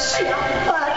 行吧